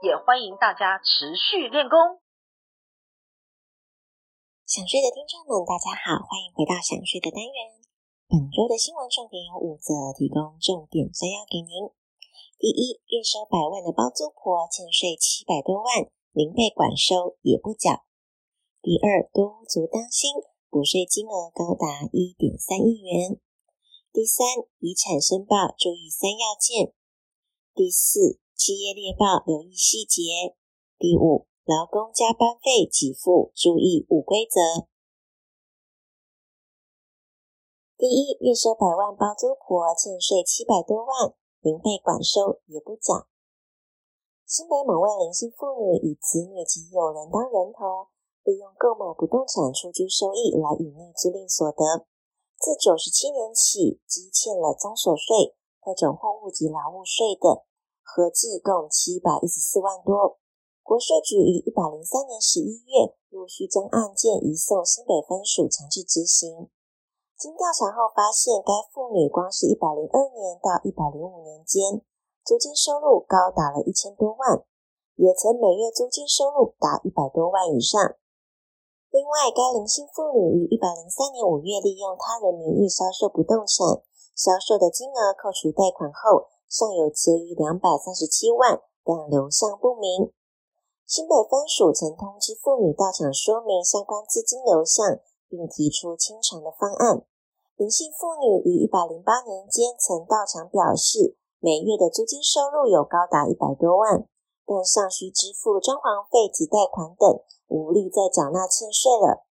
也欢迎大家持续练功。想睡的听众们，大家好，欢迎回到想睡的单元。本周的新闻重点有五则，提供重点摘要给您。第一，月收百万的包租婆欠税七百多万，零被管收也不缴。第二，多屋族当心，补税金额高达一点三亿元。第三，遗产申报注意三要件。第四，企业猎报留意细节。第五，劳工加班费给付注意五规则。第一，月收百万包租婆欠税七百多万。零被管收也不缴。新北某位林姓妇女以子女及友人当人头，利用购买不动产出租收益来隐匿租赁所得。自九十七年起，积欠了综所税、特种货物及劳务税等，合计共七百一十四万多。国税局于一百零三年十一月陆续将案件移送新北分署强制执行。经调查后发现，该妇女光是一百零二年到一百零五年间，租金收入高达了一千多万，也曾每月租金收入达一百多万以上。另外，该零星妇女于一百零三年五月利用他人名义销售不动产，销售的金额扣除贷款后，尚有结余两百三十七万，但流向不明。新北分署曾通知妇女到场说明相关资金流向，并提出清偿的方案。林姓妇女于一百零八年间曾到场表示，每月的租金收入有高达一百多万，但尚需支付装潢费及贷款等，无力再缴纳欠税了。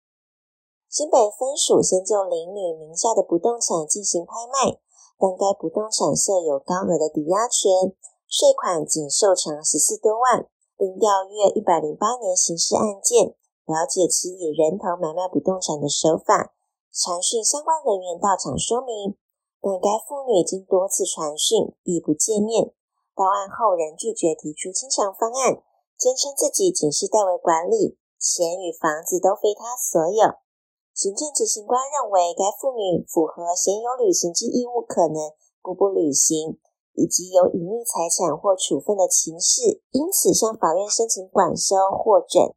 新北分署先就林女名下的不动产进行拍卖，但该不动产设有高额的抵押权，税款仅受偿十四多万。并调阅一百零八年刑事案件，了解其以人头买卖不动产的手法。传讯相关人员到场说明，但该妇女经多次传讯亦不见面，到案后仍拒绝提出清偿方案，坚称自己仅是代为管理，钱与房子都非他所有。行政执行官认为该妇女符合鲜有履行之义务可能不不履行，以及有隐匿财产或处分的情事，因此向法院申请管收获准。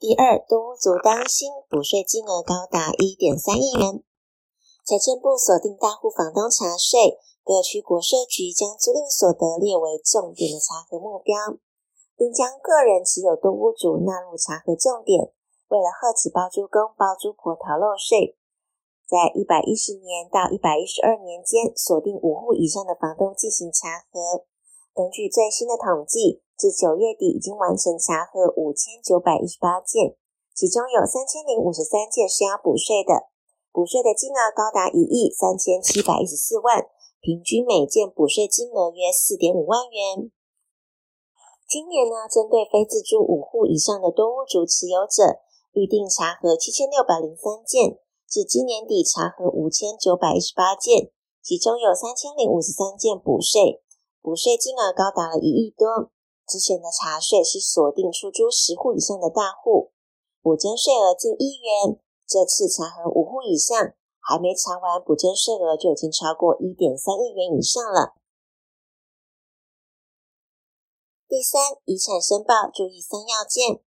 第二，多屋族担心，补税金额高达一点三亿元。财政部锁定大户房东查税，各区国税局将租赁所得列为重点的查核目标，并将个人持有多屋主纳入查核重点。为了遏止包租公、包租婆逃漏税，在一百一十年到一百一十二年间，锁定五户以上的房东进行查核。根据最新的统计，至九月底已经完成查核五千九百一十八件，其中有三千零五十三件是要补税的，补税的金额高达一亿三千七百一十四万，平均每件补税金额约四点五万元。今年呢，针对非自住五户以上的多屋主持有者，预定查核七千六百零三件，至今年底查核五千九百一十八件，其中有三千零五十三件补税，补税金额高达了一亿多。之前的查税是锁定出租十户以上的大户，补征税额近一元。这次查核五户以上，还没查完，补征税额就已经超过一点三亿元以上了。第三，遗产申报注意三要件：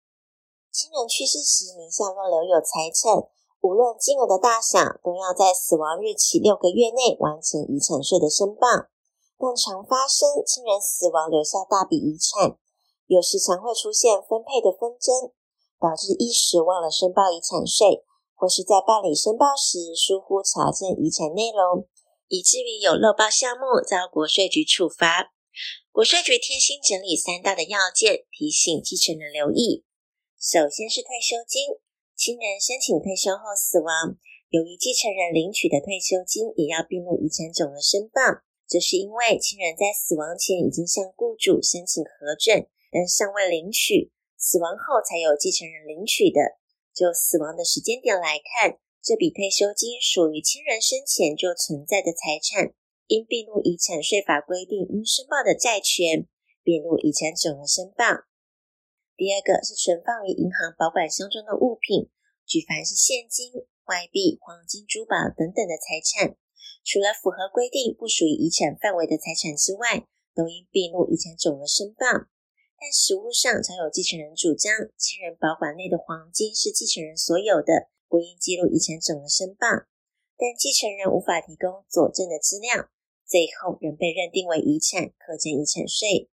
亲人去世时名下若留有财产，无论金额的大小，都要在死亡日起六个月内完成遗产税的申报。但常发生亲人死亡留下大笔遗产，有时常会出现分配的纷争，导致一时忘了申报遗产税，或是在办理申报时疏忽查证遗产内容，以至于有漏报项目遭国税局处罚。国税局贴心整理三大的要件，提醒继承人留意。首先是退休金，亲人申请退休后死亡，由于继承人领取的退休金也要并入遗产总额申报。这是因为亲人在死亡前已经向雇主申请核准，但尚未领取，死亡后才有继承人领取的。就死亡的时间点来看，这笔退休金属于亲人生前就存在的财产，因并入遗产税法规定应申报的债权，并入遗产总额申报。第二个是存放于银行保管箱中的物品，举凡是现金。外币、黄金、珠宝等等的财产，除了符合规定不属于遗产范围的财产之外，都应并入遗产总额申报。但实务上常有继承人主张，亲人保管内的黄金是继承人所有的，不应记录遗产总额申报。但继承人无法提供佐证的资料，最后仍被认定为遗产，课征遗产税。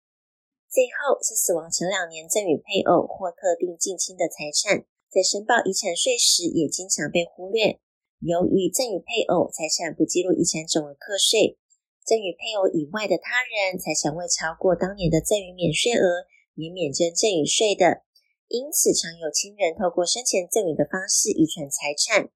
最后是死亡前两年赠与配偶或特定近亲的财产。在申报遗产税时，也经常被忽略。由于赠与配偶财产不计入遗产总额课税，赠与配偶以外的他人财产未超过当年的赠与免税额，也免征赠与税的。因此，常有亲人透过生前赠与的方式遗传财产。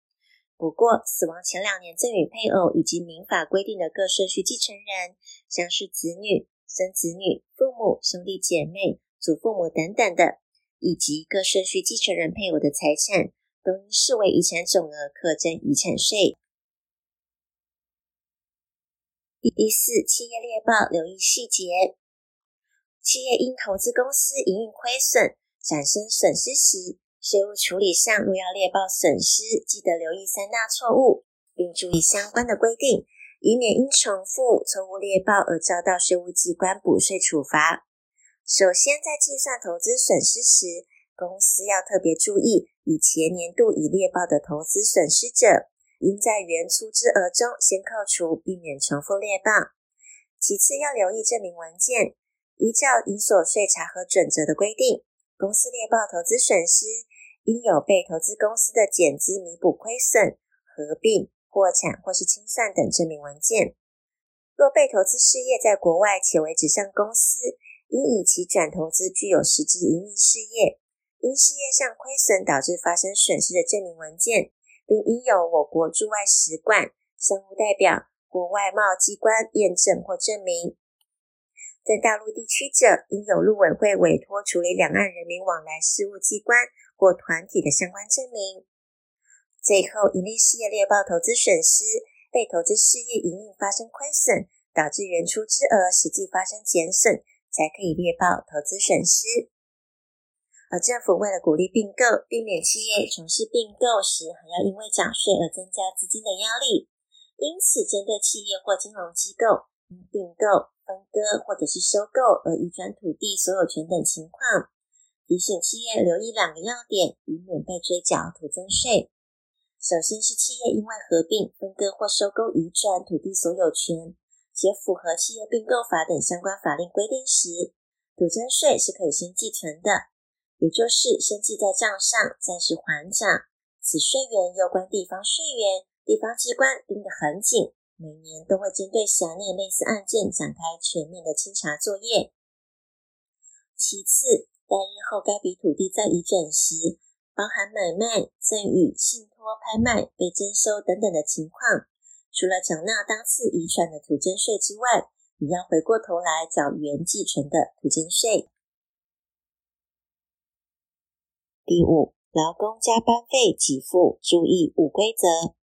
不过，死亡前两年赠与配偶以及民法规定的各顺序继承人，像是子女、孙子女、父母、兄弟姐妹、祖父母等等的。以及各顺序继承人配偶的财产，都应视为遗产总额，课征遗产税。第四，企业猎报留意细节。企业因投资公司营运亏损，产生损失时，税务处理上若要列报损失，记得留意三大错误，并注意相关的规定，以免因重复错误列报而遭到税务机关补税处罚。首先，在计算投资损失时，公司要特别注意，以前年度已列报的投资损失者，应在原出资额中先扣除，避免重复列报。其次，要留意证明文件，依照营所税查核准则的规定，公司列报投资损失，应有被投资公司的减资弥补亏损、合并、破产或是清算等证明文件。若被投资事业在国外且为纸上公司，应以其转投资具有实质营运事业，因事业上亏损导致发生损失的证明文件，并应有我国驻外使馆、商务代表、国外贸机关验证或证明。在大陆地区者，应有陆委会委托处理两岸人民往来事务机关或团体的相关证明。最后，盈利事业列报投资损失，被投资事业营运发生亏损，导致原出资额实际发生减损。才可以列报投资损失，而政府为了鼓励并购，避免企业从事并购时还要因为缴税而增加资金的压力，因此针对企业或金融机构因并购、分割或者是收购而移转土地所有权等情况，提醒企业留意两个要点，以免被追缴土增税。首先是企业因为合并、分割或收购移转土地所有权。且符合企业并购法等相关法令规定时，土增税是可以先计存的，也就是先记在账上，暂时还缴。此税源攸关地方税源，地方机关盯得很紧，每年都会针对辖内类似案件展开全面的清查作业。其次，待日后该笔土地再移转时，包含买卖、赠与、信托、拍卖、被征收等等的情况。除了缴纳当次遗传的土增税之外，也要回过头来缴原继承的土增税。第五，劳工加班费给付注意五规则。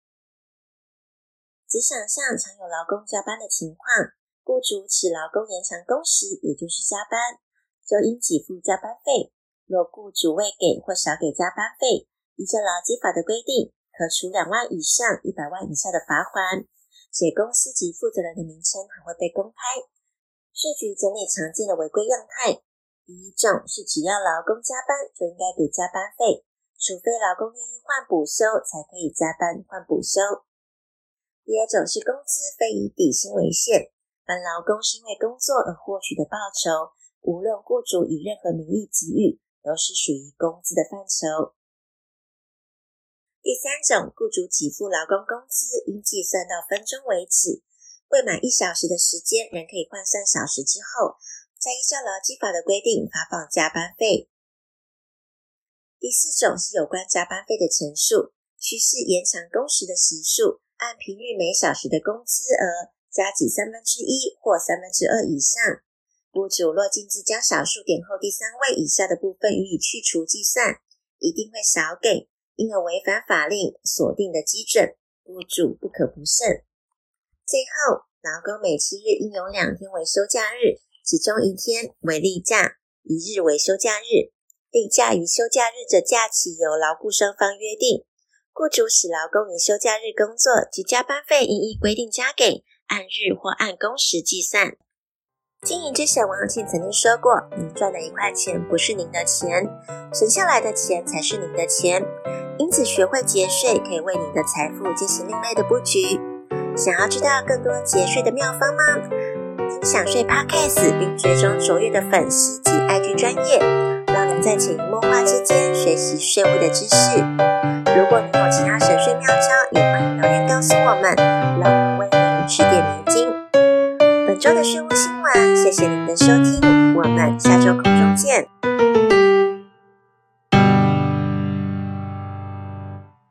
职场上常有劳工加班的情况，雇主使劳工延长工时，也就是加班，就应给付加班费。若雇主未给或少给加班费，依照劳基法的规定。可处两万以上一百万以下的罚款，且公司及负责人的名称还会被公开。税局整理常见的违规样态：第一种是只要劳工加班就应该给加班费，除非劳工愿意换补休，才可以加班换补休；第二种是工资非以底薪为限，凡劳工是因为工作而获取的报酬，无论雇主以任何名义给予，都是属于工资的范畴。第三种，雇主给付劳工工资，应计算到分钟为止，未满一小时的时间仍可以换算小时之后，再依照劳基法的规定发放加班费。第四种是有关加班费的陈述，须是延长工时的时数，按平日每小时的工资额加给三分之一或三分之二以上。雇主若径自将小数点后第三位以下的部分予以去除计算，一定会少给，因而违反法令锁定的基准，雇主不可不慎。最后，劳工每七日应有两天为休假日，其中一天为例假，一日为休假日。例假与休假日的假期由劳雇双方约定。雇主使劳工以休假日工作及加班费应依规定加给，按日或按工时计算。经营之神王永庆曾经说过：“您赚的一块钱不是您的钱，存下来的钱才是您的钱。因此，学会节税可以为您的财富进行另类的布局。想要知道更多节税的妙方吗？听享税 Podcast 并追踪卓越的粉丝及 IG 专业，让您在潜移默化之间学习税务的知识。如果您有其他省税妙招，也欢迎留言告诉我们，让我们为您指点迷津。”本周的税务新，谢谢您的收听，我们下周空中见。